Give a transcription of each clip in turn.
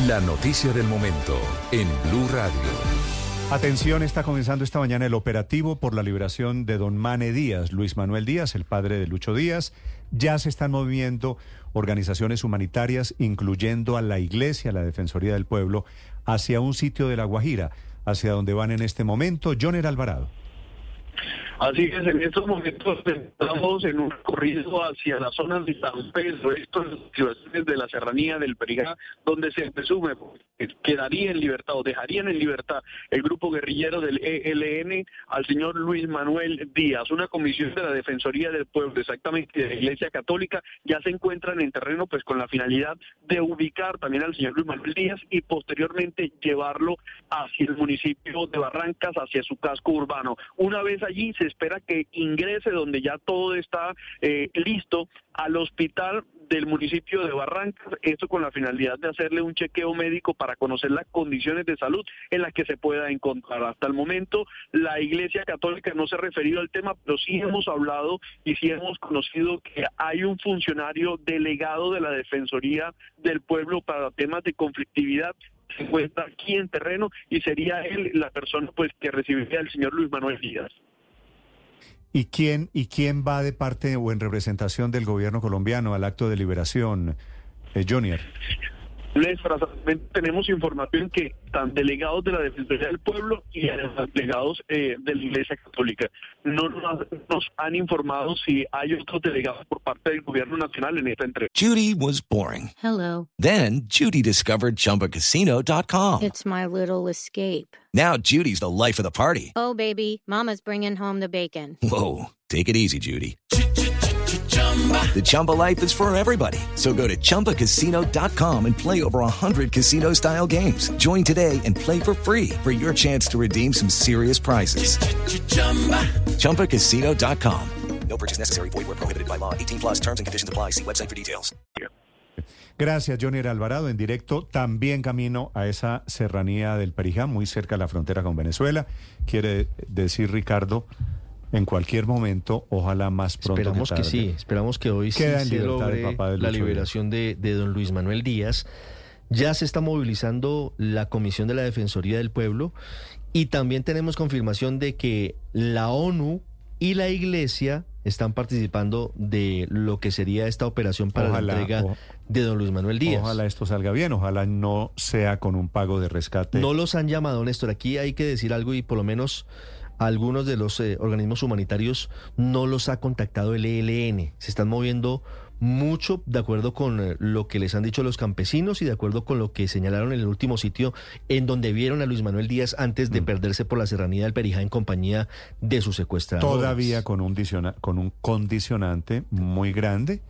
La noticia del momento en Blue Radio. Atención, está comenzando esta mañana el operativo por la liberación de don Mane Díaz, Luis Manuel Díaz, el padre de Lucho Díaz. Ya se están moviendo organizaciones humanitarias, incluyendo a la Iglesia, la Defensoría del Pueblo, hacia un sitio de La Guajira, hacia donde van en este momento. Joner Alvarado. Así que en estos momentos estamos en un recorrido hacia las zonas de San Pedro, estas situaciones de la serranía del Perijá, donde se presume que quedaría en libertad o dejarían en libertad el grupo guerrillero del ELN al señor Luis Manuel Díaz. Una comisión de la Defensoría del Pueblo, exactamente de la Iglesia Católica, ya se encuentran en terreno pues con la finalidad de ubicar también al señor Luis Manuel Díaz y posteriormente llevarlo hacia el municipio de Barrancas, hacia su casco urbano. Una vez allí se espera que ingrese donde ya todo está eh, listo al hospital del municipio de Barrancas, esto con la finalidad de hacerle un chequeo médico para conocer las condiciones de salud en las que se pueda encontrar. Hasta el momento la Iglesia Católica no se ha referido al tema, pero sí hemos hablado y sí hemos conocido que hay un funcionario delegado de la Defensoría del Pueblo para temas de conflictividad se encuentra aquí en terreno y sería él la persona pues que recibiría al señor Luis Manuel Díaz. ¿Y quién, ¿Y quién va de parte o en representación del gobierno colombiano al acto de liberación, eh, Junior? Tenemos información que están delegados de la Defensoría del Pueblo y delegados eh, de la Iglesia Católica no nos han informado si hay otros delegados por parte del gobierno nacional en esta entrega. Judy was boring. Hello. Then Judy discovered chumbacasino.com. It's my little escape. Now Judy's the life of the party. Oh baby, mama's bringing home the bacon. Whoa, take it easy, Judy. The Chumba life is for everybody. So go to ChumbaCasino.com and play over 100 casino style games. Join today and play for free for your chance to redeem some serious prizes. Ch-ch-chumba. ChumbaCasino.com. No purchase necessary. Void where prohibited by law. 18 plus terms and conditions apply. See website for details. Gracias, Johnny Alvarado. En directo, también camino a esa serranía del Perijá, muy cerca de la frontera con Venezuela. Quiere decir, Ricardo en cualquier momento, ojalá más pronto. Esperamos que, sí, esperamos que hoy Queda sí en se logre el papá de la liberación de, de don Luis Manuel Díaz. Ya se está movilizando la Comisión de la Defensoría del Pueblo y también tenemos confirmación de que la ONU y la Iglesia están participando de lo que sería esta operación para Ojalá, la entrega o- de don Luis Manuel Díaz. Ojalá esto salga bien, ojalá no sea con un pago de rescate. No los han llamado, Néstor. Aquí hay que decir algo y por lo menos algunos de los eh, organismos humanitarios no los ha contactado el ELN. Se están moviendo mucho de acuerdo con eh, lo que les han dicho los campesinos y de acuerdo con lo que señalaron en el último sitio en donde vieron a Luis Manuel Díaz antes de perderse por la serranía del Perijá en compañía de sus secuestradores. Todavía con un, con un condicionante muy grande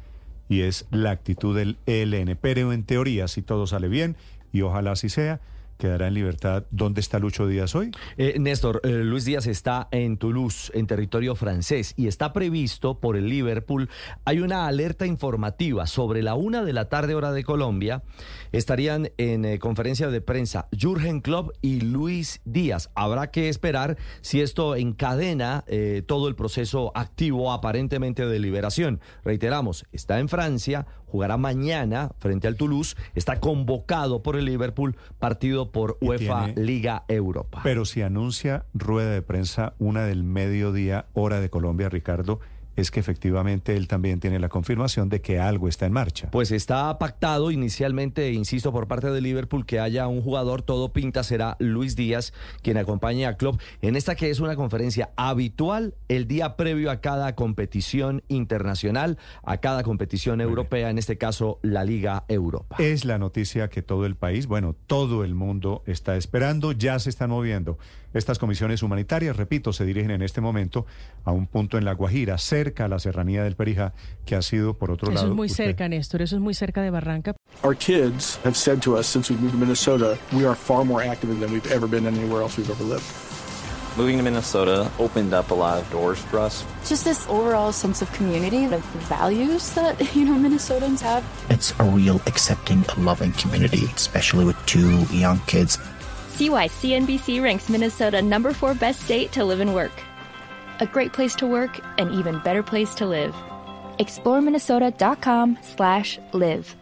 y es la actitud del ELN. Pero en teoría, si todo sale bien, y ojalá así sea, quedará en libertad. ¿Dónde está Lucho Díaz hoy? Eh, Néstor, eh, Luis Díaz está en Toulouse, en territorio francés, y está previsto por el Liverpool. Hay una alerta informativa sobre la una de la tarde, hora de Colombia. Estarían en eh, conferencia de prensa Jürgen Klopp y Luis Díaz. Habrá que esperar si esto encadena todo el proceso activo aparentemente de liberación. Reiteramos, está en Francia, jugará mañana frente al Toulouse, está convocado por el Liverpool, partido por UEFA tiene- Liga Europa. Pero si anuncia rueda de prensa una del mediodía, hora de Colombia, Ricardo, es que efectivamente él también tiene la confirmación de que algo está en marcha. Pues está pactado inicialmente, insisto, por parte de Liverpool que haya un jugador, todo pinta será Luis Díaz quien acompañe a Klopp en esta que es una conferencia habitual el día previo a cada competición internacional, a cada competición europea, en este caso la Liga Europa. Es la noticia que todo el país, bueno, todo el mundo está esperando, ya se están moviendo. Estas comisiones humanitarias, repito, se dirigen en este momento a un punto en La Guajira, cerca cerca a la serranía del Perijá que ha sido por otro Eso lado. es muy usted- cerca, Néstor. Eso es muy cerca de Barranca. Our kids have said to us since we moved to Minnesota, we are far more active than we've ever been anywhere else we've ever lived. Moving to Minnesota opened up a lot of doors for us. Just this overall sense of community, of values that, you know, Minnesotans have. It's a real accepting, loving community, especially with two young kids. See why CNBC ranks Minnesota number four best state to live and work. A great place to work, an even better place to live. ExploreMinnesota.com slash live.